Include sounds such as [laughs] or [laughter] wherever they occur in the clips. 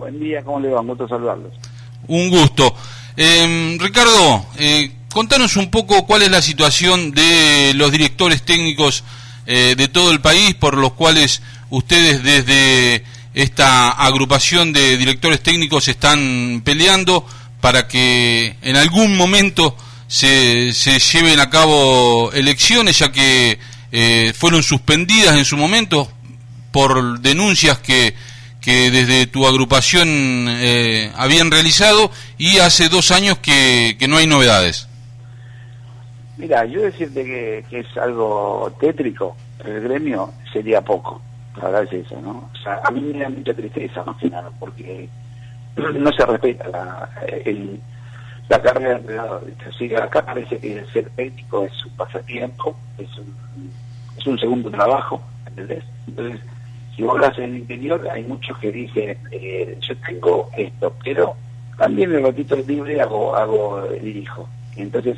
Buen día, ¿cómo le va? Un gusto saludarlos. Un gusto. Eh, Ricardo, eh, contanos un poco cuál es la situación de los directores técnicos eh, de todo el país por los cuales ustedes desde esta agrupación de directores técnicos están peleando para que en algún momento se, se lleven a cabo elecciones, ya que eh, fueron suspendidas en su momento por denuncias que, que desde tu agrupación eh, habían realizado y hace dos años que, que no hay novedades. Mira, yo decirte que, que, es algo tétrico, el gremio sería poco, la verdad es eso, ¿no? O sea, a mí me da mucha tristeza más que nada, porque [clears throat] no se respeta la, el, la carrera de entrenador. Así acá parece que ser técnico es un pasatiempo, es un, es un segundo trabajo, ¿entendés? Entonces, si vos hablas en el interior, hay muchos que dicen, eh, yo tengo esto, pero también el ratito libre hago, hago dirijo. Entonces,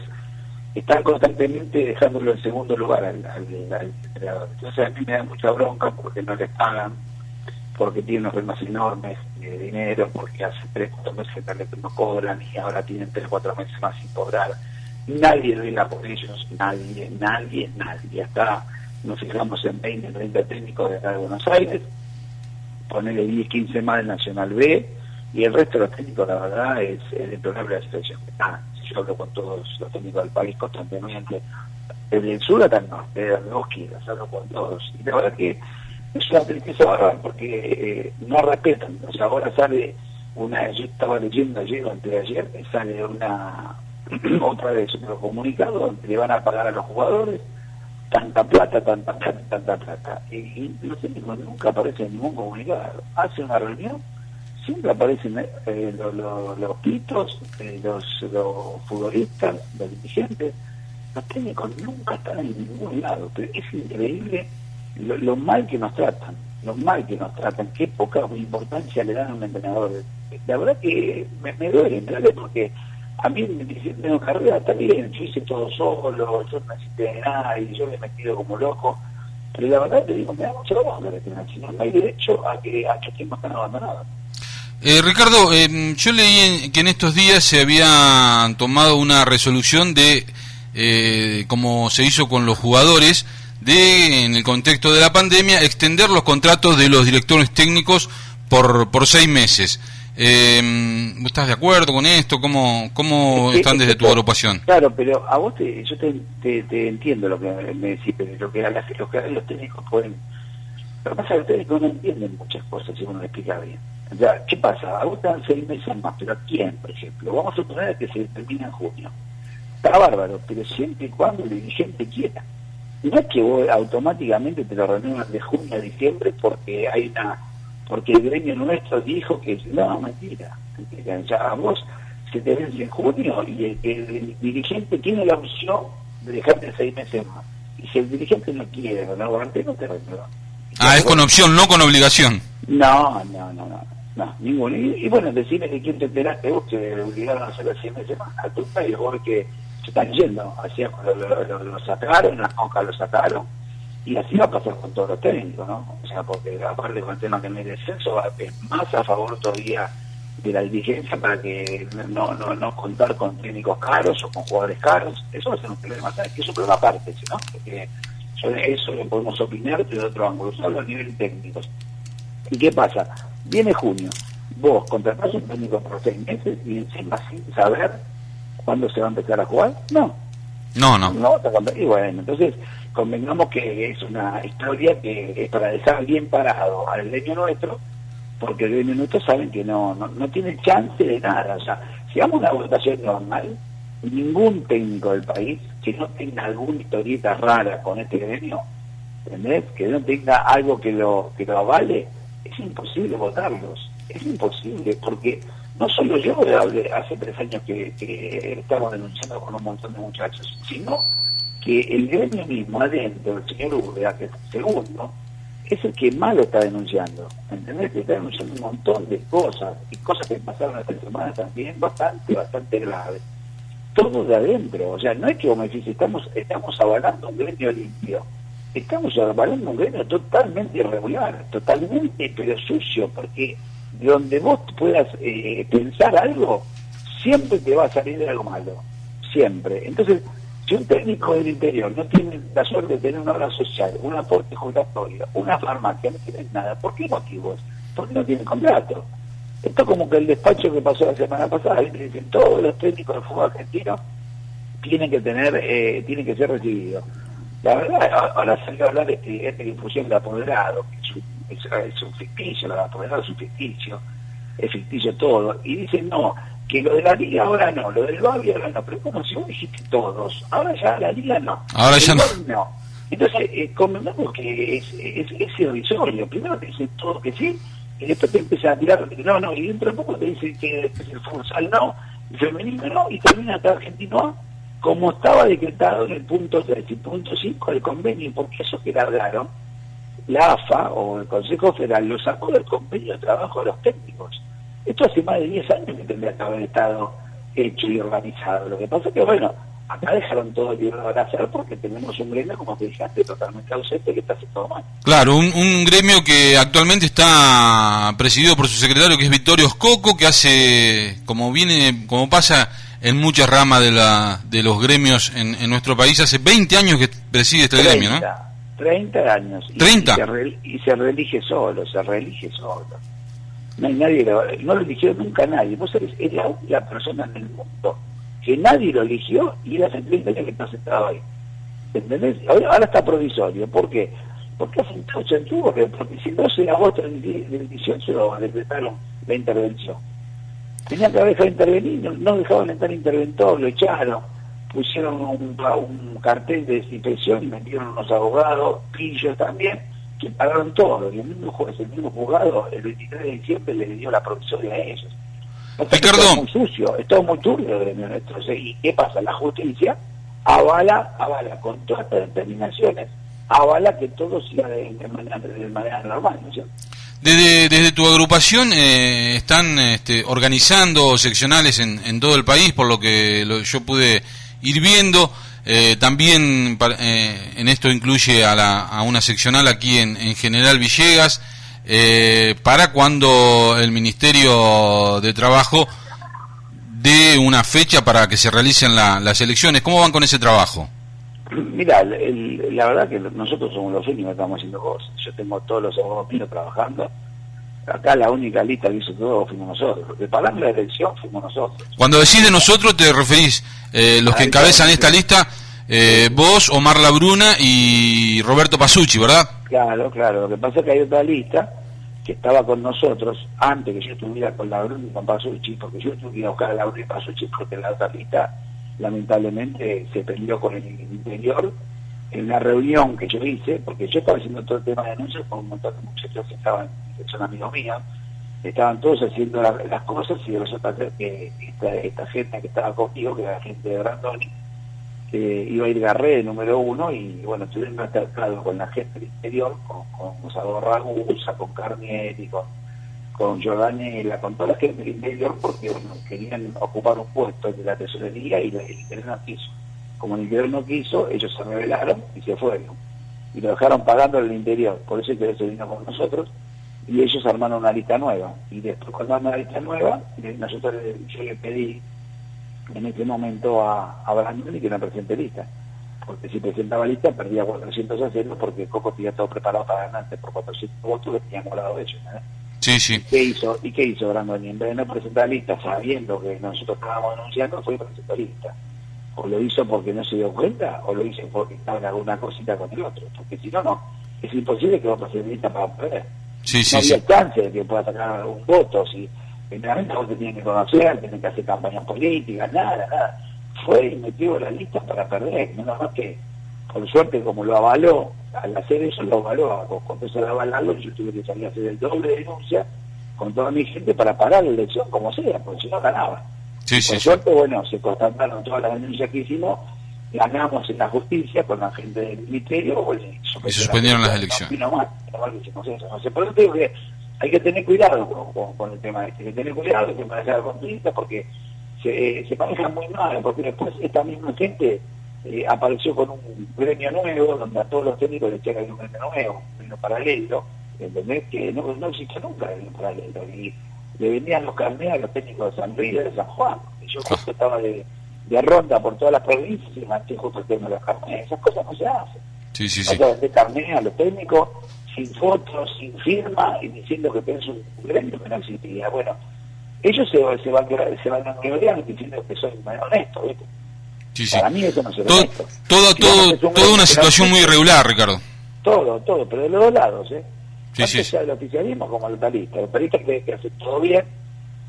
están constantemente dejándolo en segundo lugar al, al, entrenador. Entonces a mí me da mucha bronca porque no les pagan, porque tienen unos problemas enormes de dinero, porque hace tres, cuatro meses que no cobran y ahora tienen tres, cuatro meses más sin cobrar. Nadie vela por ellos, nadie, nadie, nadie. Hasta nos fijamos en 20, 30 técnicos de acá de Buenos Aires, ponerle 10, 15 más del Nacional B, y el resto de los técnicos, la verdad, es, es deplorable la situación están. Si yo hablo con todos los técnicos del país constantemente, desde el sur hasta el norte, desde dos kilos, hablo con todos. Y la verdad que es una tristeza bárbara porque eh, no respetan. O sea, ahora sale una, yo estaba leyendo ayer o antes de ayer, sale una [clears throat] otra vez otro comunicado donde le van a pagar a los jugadores tanta plata, tanta plata, tanta plata. Y, los técnicos nunca aparecen en ningún comunicado. Hace una reunión siempre aparecen eh, los, los, pitos, eh, los, futbolistas, los dirigentes, los técnicos nunca están en ningún lado, pero es increíble lo, mal que nos tratan, lo mal que nos tratan, qué poca importancia le dan a un entrenador. La verdad que me, me duele, duele porque a mí me dicen, tengo carrera, está yo hice todo solo, yo no necesité de nada y yo me he metido como loco, pero la verdad te digo, me da mucho trabajo que no hay derecho a que, a que estemos tan abandonados. Eh, Ricardo, yo leí en, que en estos días se había tomado una resolución de, eh, como se hizo con los jugadores, de, en el contexto de la pandemia, extender los contratos de los directores técnicos por, por seis meses. Eh, ¿Estás de acuerdo con esto? ¿Cómo, cómo es que, están desde tu agrupación? Claro, pero a vos te, yo te, te, te entiendo lo que me decís, pero lo que, lo que los técnicos pueden... Lo que pasa es que los técnicos no entienden muchas cosas si uno lo explica bien. O sea, ¿qué pasa? A vos te dan seis meses más, pero ¿a quién, por ejemplo? Vamos a suponer que se termina en junio. Está bárbaro, pero siempre y cuando el dirigente quiera. No es que vos automáticamente te lo renuevas de junio a diciembre porque hay una porque el gremio nuestro dijo que no, mentira, ya a vos se te vence en junio y el, el, dirigente tiene la opción de dejarte seis meses más. Y si el dirigente no quiere renovarte, no te renueva. Ah, es con opción, no con obligación. No, no, no, no. No, ninguno. Y, y, bueno, decime de quién te enteraste vos que obligaron a hacer 100 meses más. A tu país, vos que se están yendo. Así cuando lo, lo, lo, sacaron, las moscas lo sacaron. Y así va a pasar con todos los técnicos, ¿no? O sea, porque aparte con el tema que hay descenso, es más a favor todavía de la dirigencia para que no, no, no contar con técnicos caros o con jugadores caros. Eso va a ser un problema. Que es un problema aparte, ¿no? Porque eso lo podemos opinar de otro ángulo, solo a nivel técnico. ¿Y qué pasa? Viene junio, vos contratás un técnico por seis meses y encima sin saber cuándo se va a empezar a jugar, no. No, no. No, y bueno, entonces convengamos que es una historia que es para dejar bien parado al gremio nuestro, porque el gremio nuestro saben que no, no, no tiene chance de nada. O sea, si vamos a una votación normal, ningún técnico del país que no tenga alguna historieta rara con este gremio, ¿entendés? Que no tenga algo que lo, que lo avale, es imposible votarlos, es imposible, porque no solo yo hablé hace tres años que, estamos denunciando con un montón de muchachos, sino que el gremio mismo adentro, el señor Urrea, que es el segundo, es el que más lo está denunciando, ¿entendés? Que está denunciando un montón de cosas, y cosas que pasaron esta semana también bastante, bastante graves. Todo de adentro, o sea, no es que vos me decís, estamos, estamos avalando un gremio limpio, estamos avalando un gremio totalmente irregular, totalmente pero sucio, porque donde vos puedas eh, pensar algo, siempre te va a salir algo malo, siempre. Entonces, si un técnico del interior no tiene la suerte de tener una obra social, un aporte jubilatorio, una farmacia, no tiene nada, ¿por qué motivos? Porque no tiene contrato. Esto como que el despacho que pasó la semana pasada, dicen todos los técnicos del fútbol argentino tienen que tener, eh, tienen que ser recibidos. La verdad, ahora salió a hablar de este, esta difusión de apoderado, que es un, ficticio, el apoderado es un ficticio, es ficticio todo, y dicen no, que lo de la liga ahora no, lo del Babi ahora no, pero como si vos dijiste todos, ahora ya la liga no. Ahora ya no. Entonces, eh, convengamos que es, es, es irrisorio, primero te dicen todo que sí, y después te empiezan a tirar, no, no, y dentro de poco te dicen que el futsal no, el femenino no, y termina hasta argentino como estaba decretado en el punto 3 y punto 5 del convenio, porque eso que largaron, la AFA o el Consejo Federal lo sacó del convenio de trabajo de los técnicos. Esto hace más de 10 años que tendría que haber estado hecho y organizado. Lo que pasa es que, bueno, acá dejaron todo libre para hacer porque tenemos un gremio, como te dijiste, totalmente ausente que está haciendo todo mal. Claro, un, un, gremio que actualmente está presidido por su secretario que es Victorio Escoco, que hace, como viene, como pasa en muchas ramas de, la, de los gremios en, en nuestro país. Hace 20 años que preside este gremio, ¿no? 30 años. Y, 30. Y se, reelige solo, se reelige solo. No hay nadie, no lo eligió nunca nadie. Vos eres, la única persona en el mundo que nadie lo eligió y era el 30 que está sentado ahí. ¿Entendés? Ahora, está provisorio. ¿Por qué? Porque hace un tuvo que, porque si no se agosto del 18 lo decretaron la intervención Tenía que haber dejado intervenir, no, dejaban entrar interventor, lo echaron, pusieron un, cartel de desinfección y metieron unos abogados, pillos también, que pagaron todo. Y el mismo juez, el mismo juzgado, el 23 de diciembre le dio la provisoria a ellos. Ricardo. Es muy sucio, es todo muy turbio gremio nuestro. ¿Y qué pasa? La justicia avala, avala con todas estas determinaciones, avala que todo siga de, manera, de manera normal, ¿no es cierto? Desde, desde tu agrupación eh, están este, organizando seccionales en, en, todo el país, por lo que yo pude ir viendo. Eh, también eh, en esto incluye a, la, a, una seccional aquí en, en General Villegas, para cuando el Ministerio de Trabajo dé una fecha para que se realicen las elecciones. ¿Cómo van con ese trabajo? Mira, la verdad que nosotros somos los únicos que estamos haciendo cosas. Yo tengo todos los abogados trabajando. Acá la única lista que hizo todo fuimos nosotros. Porque para la elección fuimos nosotros. Cuando decide nosotros te referís, eh, los que encabezan esta lista, eh, vos, Omar Labruna y Roberto Pasucci, ¿verdad? Claro, claro. Lo que pasa es que hay otra lista que estaba con nosotros antes que yo estuviera con Labruna y con Pasucci, porque yo tuve que ir a buscar a Labruna y Pasucci porque la otra lista lamentablemente se peleó con el interior en la reunión que yo hice, porque yo estaba haciendo todo el tema de denuncias con un montón de muchachos que estaban, que son amigos míos, estaban todos haciendo las cosas y resulta que esta, esta, gente que estaba conmigo, que era la gente de Brandoni, que iba a ir Garré número uno y bueno, tuvieron un con la gente del interior, con, con Salvador Ragusa, con Carnieri, con con Giovanni con toda la gente del interior porque querían ocupar un puesto de la tesorería y el interior no quiso. Como el interior no quiso, ellos se rebelaron y se fueron. Y lo dejaron pagando el interior. Por eso que se vino con nosotros y ellos armaron una lista nueva. Y después cuando armaron una lista nueva, nosotros yo le pedí en ese momento a, a Brandon que no presente lista. Porque si presentaba lista perdía 400 a 0 porque Coco tenía todo preparado para ganarte por 400 votos que teníamos lado de ellos. Sí, sí. ¿Qué hizo? ¿Y qué hizo Brandoni? En vez de no presentar lista sabiendo que nosotros estábamos denunciando, fue presentar lista. O lo hizo porque no se dio cuenta, o lo hizo porque estaba en alguna cosita con el otro. Porque si no, no. Es imposible que vos lista para perder. Sí, sí, no había sí. chance de que pueda sacar un voto. Si primeramente vos te que conocer, tenés que hacer campañas políticas, nada, nada. Fue y metió la lista para perder. Menos más que, por suerte, como lo avaló al hacer eso lo avaló, cuando se a avalarlo yo tuve que salir a hacer el doble de denuncia con toda mi gente para parar la elección como sea, porque si no ganaba. Sí, Por suerte, bueno, se constataron todas las denuncias que hicimos, ganamos en la justicia con la gente del ministerio, bueno, y suspendieron las elecciones. No, más. No sé, por eso digo que hay que tener cuidado con, con, el tema este, hay que tener cuidado, hay que manejar la porque se, se muy mal, porque después esta misma gente eh, apareció con un gremio nuevo, donde a todos los técnicos les llega un gremio nuevo, un gremio paralelo, ¿entendés? Que no, no existió nunca el paralelo. Y le venían los carneros a los técnicos de San Luis y de San Juan. Yo justo estaba de, de ronda por todas las provincias y manté justo el tema de los carneros. Esas cosas no se hacen. Sí, sí, sí. carneros a los técnicos sin fotos, sin firma y diciendo que tenés un gremio que no existía. Bueno, ellos se, se van se van a diciendo que soy honesto, ¿viste? Sí, sí. Para mí eso no se todo, todo, todo, toda una situación muy irregular, Ricardo. Todo, todo, pero de los dos lados, ¿eh? Sí, sí, sea el oficialismo como el talista. El talista cree que hace todo bien,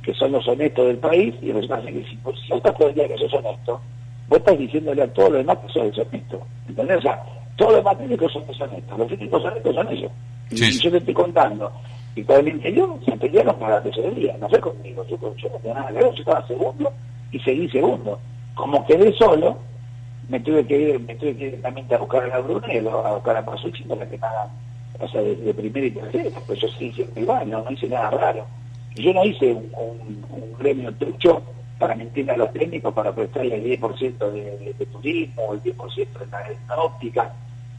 que son los honestos del país, y resulta que si, vos estás todo el día que sos honesto, vos estás diciéndole a todos los demás que sos deshonesto. ¿Entendés? O sea, todos los demás técnicos son deshonestos. Los técnicos honestos son ellos. Y, yo te estoy contando. Y con el interior se pelearon para la tesorería, no fue conmigo. Yo, yo no tenía nada que ver, yo estaba segundo y seguí segundo como quedé solo, me tuve que ir, me tuve que ir directamente a buscar a la Brunello, a buscar a Pasucci para que me hagan, o sea, de, de primera y tercera, pues yo sí hice mi baño, no hice nada raro. Y yo no hice un, un, gremio trucho para mentir a los técnicos para prestarle el 10% de, de, turismo el 10% de la, de la óptica.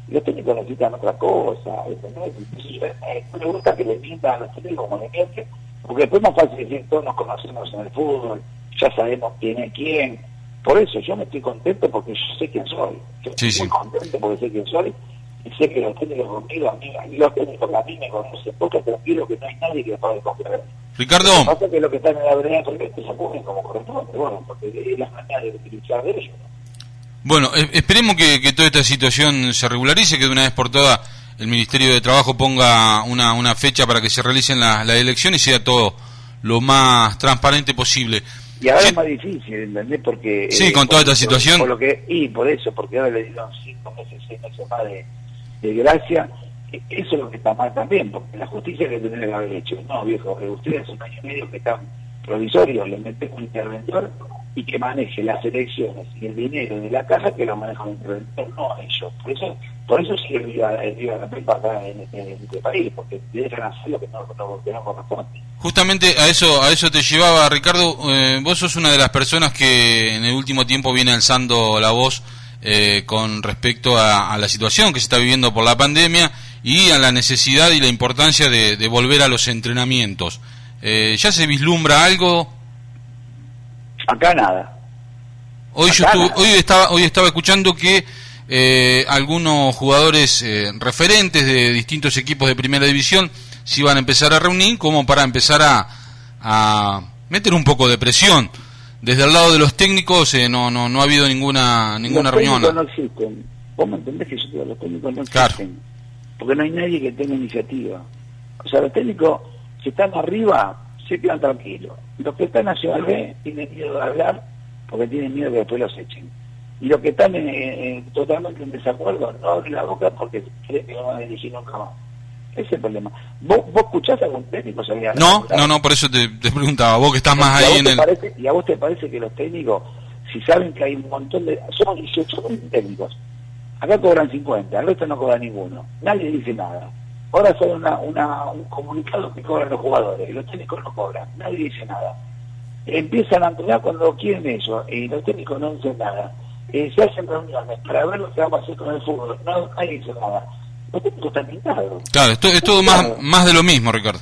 los técnicos necesitan otra cosa, eh, me gusta que le mientan a los técnicos como le mienten, porque después es más fácil decir, todos nos conocemos en el fútbol, ya sabemos quién es quién, por eso yo me estoy contento porque yo sé quién soy. Yo estoy muy contento porque sé quién soy y sé que los técnicos conmigo, a mí, a mí los técnicos a mí me conocen porque tranquilo que no hay nadie que pueda comprar. Ricardo. Lo que pasa es que lo que están en la vereda porque se ocurren como corresponde, bueno, porque es la manera de utilizar de ellos. Bueno, esperemos que, que, toda esta situación se regularice, que de una vez por todas el Ministerio de Trabajo ponga una, una fecha para que se realicen las la elecciones y sea todo lo más transparente posible. Y ahora es más difícil, ¿entendés? Porque... Sí, con toda esta situación. Por, lo que, y por eso, porque ahora le dieron cinco meses, seis meses más de, de gracia. E, eso es lo que está mal también, porque la justicia que tendría que haber hecho. No, viejo, ustedes un año y medio que están provisorios, le meten un interventor y que maneje las elecciones y el dinero de la caja que lo maneja un interventor, no ellos. Por eso, por eso sigue viva, viva la pepa acá en este, en este, país, porque dejan hacer lo que no, que no corresponde. Justamente a eso, a eso te llevaba, Ricardo. Eh, vos sos una de las personas que en el último tiempo viene alzando la voz eh, con respecto a, la situación que se está viviendo por la pandemia y a la necesidad y la importancia de, volver a los entrenamientos. Eh, ¿Ya se vislumbra algo? Acá nada. Hoy, yo hoy, estaba, hoy estaba escuchando que eh, algunos jugadores eh, referentes de distintos equipos de primera división se iban a empezar a reunir como para empezar a, a meter un poco de presión. Desde el lado de los técnicos eh, no, no, no ha habido ninguna, ninguna los reunión. no existen. ¿Vos me entendés que yo digo, los técnicos no existen? Porque no hay nadie que tenga iniciativa. O sea, los técnicos, si están arriba, se quedan tranquilos. Los que están Nacional B tienen miedo de hablar porque tienen miedo que después los echen. Y los que están totalmente en desacuerdo no abren la boca porque creen que no van a dirigir nunca más. Ese es el problema. ¿Vos, vos escuchás a algún técnico? Sabía, no, no, no, por eso te, preguntaba, vos que estás más ahí en el... ¿Y a vos te parece que los técnicos, si saben que hay un montón de... Somos 18 técnicos. Acá cobran 50, al resto no cobra ninguno. Nadie dice nada. Ahora sale una, una, un comunicado que cobran los jugadores, y los técnicos no cobran, nadie dice nada. Empiezan a entrenar cuando quieren eso, y los técnicos no dicen nada. Eh, se hacen reuniones para ver lo que vamos a hacer con el fútbol, no, nadie dice nada. Los técnicos están pintados. Claro, esto es todo más, más de lo mismo, Ricardo.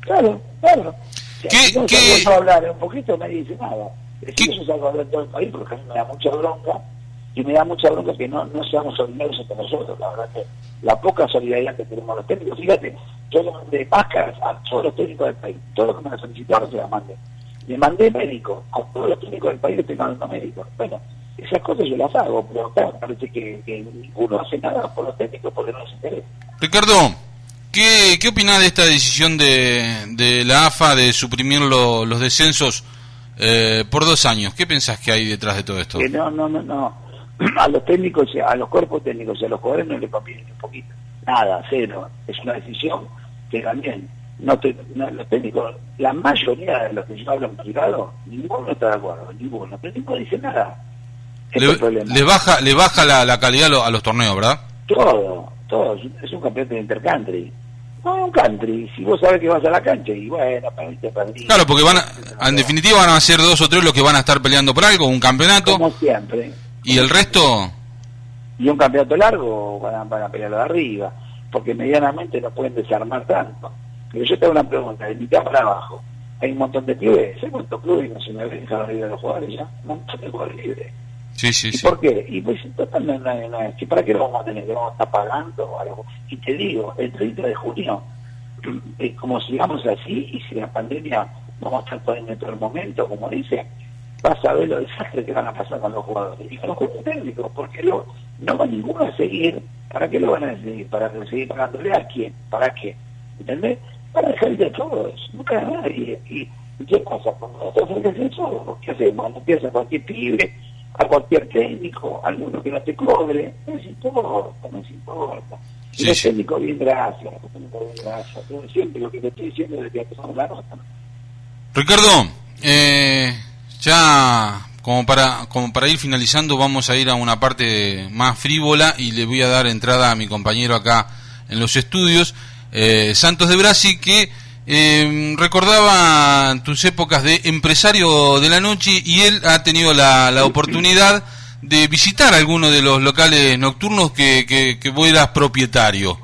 Claro, claro. ¿Qué, si ¿qué? a hablar un poquito, nadie dice nada. Si yo salgo a hablar todo el país porque a mí me da mucha bronca y me da mucha bronca que no, no seamos solidarios entre nosotros, la verdad que la poca solidaridad que tenemos los técnicos, fíjate, yo le mandé máscaras a todos los técnicos del país, todos los que me solicitaron se las mandé. Le mandé médico, a todos los técnicos del país le estoy mandando médicos. Bueno, esas cosas yo las hago, pero claro, parece que, que ninguno hace nada por los técnicos porque no les interesa. Ricardo, ¿qué, qué opinas de esta decisión de, de la AFA de suprimir los descensos eh, por dos años? ¿Qué pensás que hay detrás de todo esto? Que no, no, no, no [clears throat] a los técnicos, a los cuerpos técnicos y a los jugadores no les conviene un poquito. Nada, cero. Es una decisión que también no, los técnicos, la mayoría de los que yo hablo en privado, ninguno está de acuerdo, ninguno, pero ninguno dice nada. Le, baja, le baja la, calidad a los, torneos, ¿verdad? Todo, todo. Es un campeonato de intercountry. No, un country. Si vos sabés que vas a la cancha y bueno, perdiste, perdiste. Claro, porque van en definitiva van a ser dos o tres los que van a estar peleando por algo, un campeonato. Como siempre. ¿Y el resto? Y un campeonato largo van a, pelearlo de arriba. porque medianamente no pueden desarmar tanto. Pero yo tengo una pregunta, de mitad para abajo, hay un montón de clubes, ¿hay cuántos clubes nacionales dejaron libre a los jugadores ya? Un montón de jugadores libres. Sí, sí, ¿Y sí. por qué? Y pues total no, no, que ¿para qué lo vamos a tener? ¿Lo vamos a estar pagando? Algo? Y te digo, el 30 de junio, [clears throat] eh, como sigamos así, y si la pandemia vamos a estar poniendo en todo el momento, como dice, vas a ver los desastres que van a pasar con los jugadores y con los jugadores técnicos, porque lo, no va ninguno a seguir. ¿Para qué lo van a seguir? ¿Para seguir pagándole a quién? ¿Para qué? ¿Entendés? Para dejar a todos, nunca a nadie. ¿Y qué pasa? Cuando nosotros hacemos eso, ¿qué hacemos? Cuando empieza cualquier pibe, a cualquier técnico, alguno que no te cobre, no les importa, no les importa. Y Sí, los sí. técnicos bien gracias, los técnicos bien gracias. Yo siempre lo que te estoy diciendo desde que empezamos la nota. Ricardo, eh, ya como para, como para ir finalizando, vamos a ir a una parte más frívola y le voy a dar entrada a mi compañero acá en los estudios, eh, Santos de Brasi, que eh, recordaba tus épocas de empresario de la noche y él ha tenido la, la oportunidad de visitar algunos de los locales nocturnos que, que, que vos eras propietario.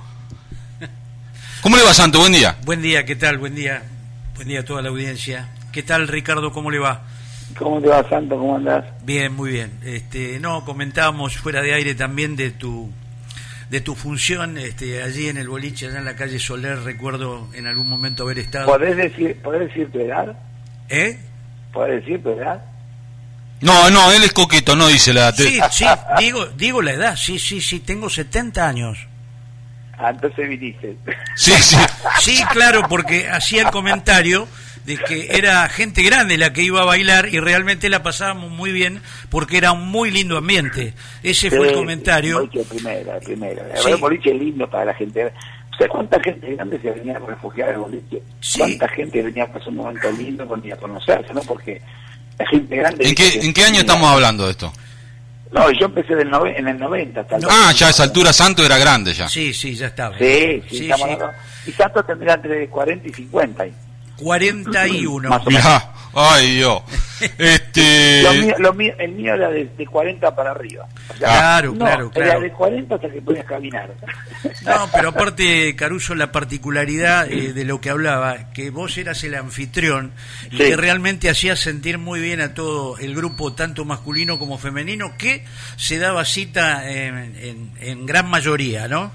¿Cómo le va, Santo? Buen día. Buen día, ¿qué tal? Buen día. Buen día a toda la audiencia. ¿Qué tal, Ricardo? ¿Cómo le va? ¿Cómo te va, Santo? ¿Cómo andás? Bien, muy bien. Este, no, comentábamos fuera de aire también de tu de tu función este, allí en el boliche, allá en la calle Soler, recuerdo en algún momento haber estado. ¿Podés decir, ¿podés decir tu edad? ¿Eh? ¿Podés decir tu edad? No, no, él es coqueto, no dice la... te- Sí, sí, digo, digo la edad, sí, sí, sí, tengo 70 años. Ah, entonces viniste. Sí, sí. Sí, claro, porque hacía el comentario de que era gente grande la que iba a bailar y realmente la pasábamos muy bien porque era un muy lindo ambiente. Ese fue el comentario. Boliche primera, primera. La Sí. verdad, boliche lindo para la gente. ¿Sabes cuánta gente grande se venía a refugiar al boliche? Sí. ¿Cuánta gente venía a pasar un momento lindo con a conocerse, no? Porque la gente grande... ¿En qué, ¿En qué año estamos hablando de esto? No, yo empecé del nove- en el 90 hasta el Ah, ya a esa altura Santo era grande ya. Sí, sí, ya estaba. Sí, sí, Sí, sí. Y Santos tendría entre 40 y 50. ahí. 41. Más o menos. Mirá, ay Dios. [laughs] Este... Lo mío, lo mío- el mío era de, de 40 para arriba. O sea, Claro, no, claro, Era claro. de 40 hasta que podías caminar. [laughs] No, pero aparte, Caruso, la particularidad eh, de lo que hablaba, que vos eras el anfitrión y Sí. que realmente hacías sentir muy bien a todo el grupo, tanto masculino como femenino, que se daba cita en, en- en gran mayoría, ¿no?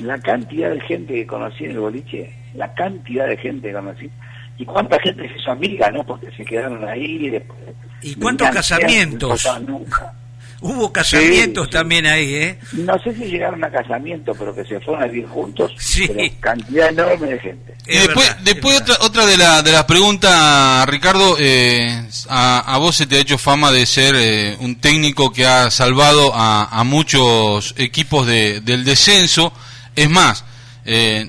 la cantidad de gente que conocí en el boliche, la cantidad de gente que conocí, y cuánta gente se hizo amiga, ¿no? Porque se quedaron ahí y después... ¿Y cuántos casamientos? no nunca. Hubo casamientos Sí, sí. también ahí, ¿eh? No sé si llegaron a casamiento, pero que se fueron a vivir juntos, Sí. pero cantidad enorme de gente. Y Es después, verdad, después es otra, otra de, la, de las preguntas, Ricardo, eh, a, a vos se te ha hecho fama de ser eh, un técnico que ha salvado a, a muchos equipos de- del descenso. Es más, eh,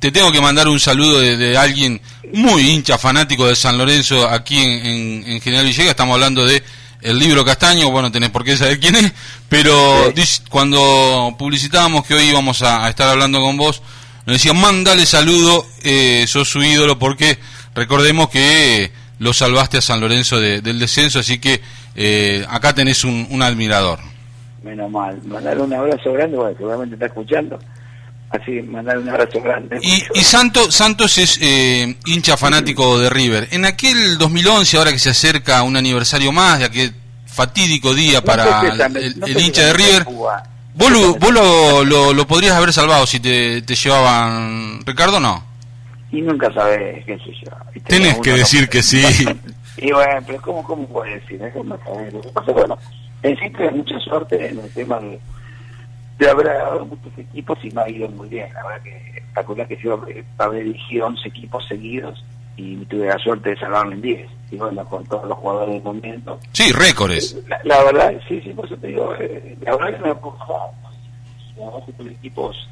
te tengo que mandar un saludo de, de alguien muy hincha, fanático de San Lorenzo aquí en, en- en General Villegas. Estamos hablando de el libro Castaño, bueno, tenés por qué saber quién es, pero Sí. cuando publicitábamos que hoy íbamos a, a estar hablando con vos, nos decían, mándale saludo, eh, sos su ídolo, porque recordemos que eh, lo salvaste a San Lorenzo de- del descenso, así que eh, acá tenés un, un admirador. Menos mal. Mandar un abrazo grande, bueno, seguramente está escuchando. Así, mandar un abrazo grande. Y, y Santo, Santos es eh, hincha fanático de River. En aquel 2011, ahora que se acerca un aniversario más de aquel fatídico día para el, si también- el- no el sé si hincha de River, vos, lo, vos lo, lo- lo podrías haber salvado si te, te llevaban, Ricardo, no. Y nunca sabés, qué sé yo. Tenés que decir que sí. [laughs] y bueno, pero ¿cómo, cómo puedes decir? ¿Cómo sabés? Lo que pasa, bueno, en sí que hay mucha suerte en el tema de, de haber agarrado muchos equipos y me ha ido muy bien. La verdad que espectacular que yo eh, habré dirigido 11 equipos seguidos y tuve la suerte de salvarlo en 10. Y bueno, con todos los jugadores del momento. Sí, récords. La, la verdad, sí, sí, por eso te digo, eh, la verdad que me verdad que tuve equipos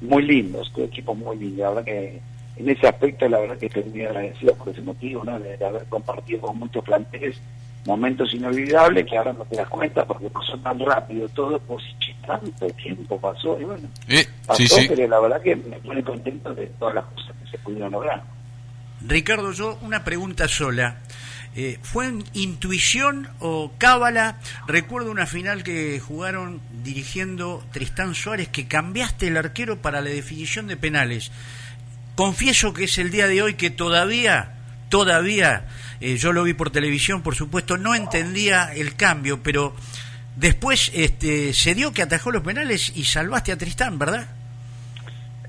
muy lindos, tuve equipos muy lindos. La verdad que en ese aspecto, la verdad que estoy muy agradecido por ese motivo, ¿no? De, de haber compartido con muchos planteles momentos inolvidables que ahora no te das cuenta porque pasó tan rápido todo, pues tanto tiempo pasó y bueno, Eh, pasó, sí, sí. pero la verdad que me pone contento de todas las cosas que se pudieron lograr. Ricardo, yo una pregunta sola. Eh, ¿Fue intuición o cábala? Recuerdo una final que jugaron dirigiendo Tristán Suárez que cambiaste el arquero para la definición de penales. Confieso que es el día de hoy que todavía, todavía, eh, yo lo vi por televisión, por supuesto, no entendía el cambio, pero después este, se dio que atajó los penales y salvaste a Tristán, ¿verdad?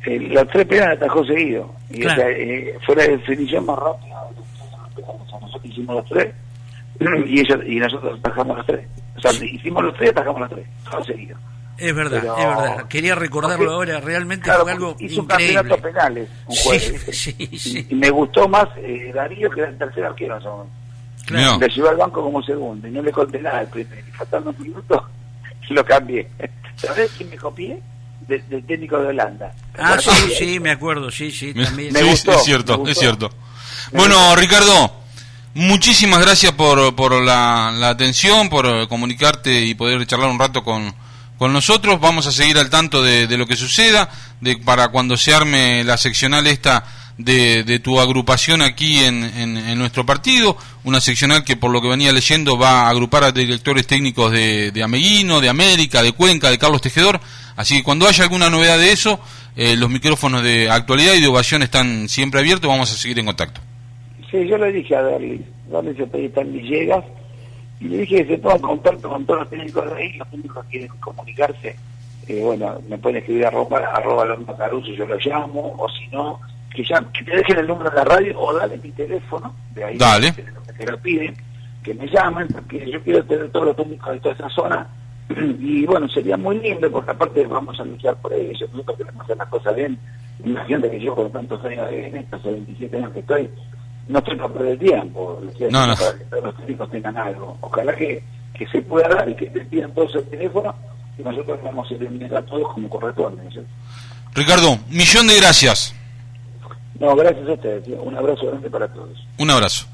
Eh, los tres penales atajó seguido. Y fue la definición más rápida nosotros hicimos los tres [clears throat] y ellos y nosotros atajamos los tres. O sea, hicimos los tres y atajamos los tres, todo seguido. Es verdad, es verdad. Quería recordarlo ahora, realmente fue algo hizo un campeonato penales un jueves. Y, me gustó más eh, Darío que era el tercer arquero Claro. Le llevó al banco como segundo y no le conté nada el primero. Y faltando un minuto [laughs] lo cambié. ¿Sabes quién me copié? del técnico de Holanda. Ah, sí, sí, me acuerdo, sí, sí, también. Me gustó, es cierto, es cierto. Bueno, Ricardo, muchísimas gracias por, por la, atención, por comunicarte y poder charlar un rato con, con nosotros. Vamos a seguir al tanto de, lo que suceda, de, para cuando se arme la seccional esta de, de tu agrupación aquí en, en, nuestro partido, una seccional que por lo que venía leyendo va a agrupar a directores técnicos de, de Ameguino, de América, de Cuenca, de Carlos Tejedor. Así que cuando haya alguna novedad de eso, eh, los micrófonos de actualidad y de ovación están siempre abiertos, vamos a seguir en contacto. Sí, yo le dije a Darly, Darly se pedía en Villegas, y le dije que se ponga en contacto con todos los técnicos de ahí, los técnicos quieren comunicarse, eh, bueno, me pueden escribir arroba, arroba los Caruso, yo lo llamo, o si no, que, ya, que te dejen el número de la radio o dale mi teléfono, de ahí dale. Que, te lo piden, que me llamen, porque yo quiero tener todos los técnicos de toda esa zona, y bueno, sería muy lindo, porque aparte vamos a luchar por ellos, nosotros queremos hacer las cosas bien, imagínate que yo con tantos años en esto, hace 27 años que estoy, no estoy para perder tiempo, no, no. para que los técnicos tengan algo. Ojalá que, que se pueda dar y que te pidan todos el teléfono y nosotros vamos a eliminar a todos como corresponde. Ricardo, millón de gracias. No, gracias a ustedes. Un abrazo grande para todos. Un abrazo.